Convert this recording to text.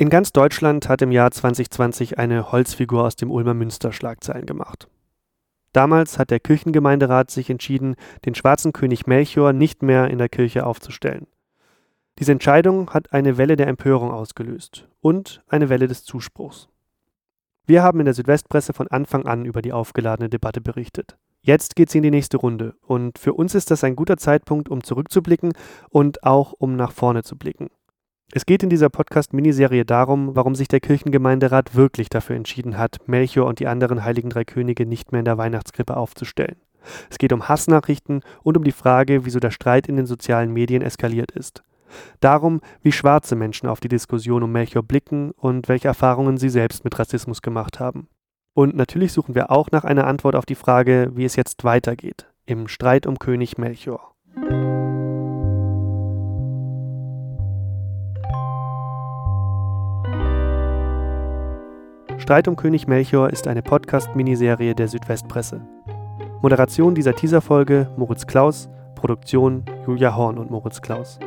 In ganz Deutschland hat im Jahr 2020 eine Holzfigur aus dem Ulmer Münster Schlagzeilen gemacht. Damals hat der Kirchengemeinderat sich entschieden, den schwarzen König Melchior nicht mehr in der Kirche aufzustellen. Diese Entscheidung hat eine Welle der Empörung ausgelöst und eine Welle des Zuspruchs. Wir haben in der Südwestpresse von Anfang an über die aufgeladene Debatte berichtet. Jetzt geht sie in die nächste Runde und für uns ist das ein guter Zeitpunkt, um zurückzublicken und auch um nach vorne zu blicken. Es geht in dieser Podcast-Miniserie darum, warum sich der Kirchengemeinderat wirklich dafür entschieden hat, Melchior und die anderen heiligen drei Könige nicht mehr in der Weihnachtskrippe aufzustellen. Es geht um Hassnachrichten und um die Frage, wieso der Streit in den sozialen Medien eskaliert ist. Darum, wie schwarze Menschen auf die Diskussion um Melchior blicken und welche Erfahrungen sie selbst mit Rassismus gemacht haben. Und natürlich suchen wir auch nach einer Antwort auf die Frage, wie es jetzt weitergeht im Streit um König Melchior. Streit um König Melchior ist eine Podcast-Miniserie der Südwestpresse. Moderation dieser Teaserfolge Moritz Klaus, Produktion Julia Horn und Moritz Klaus.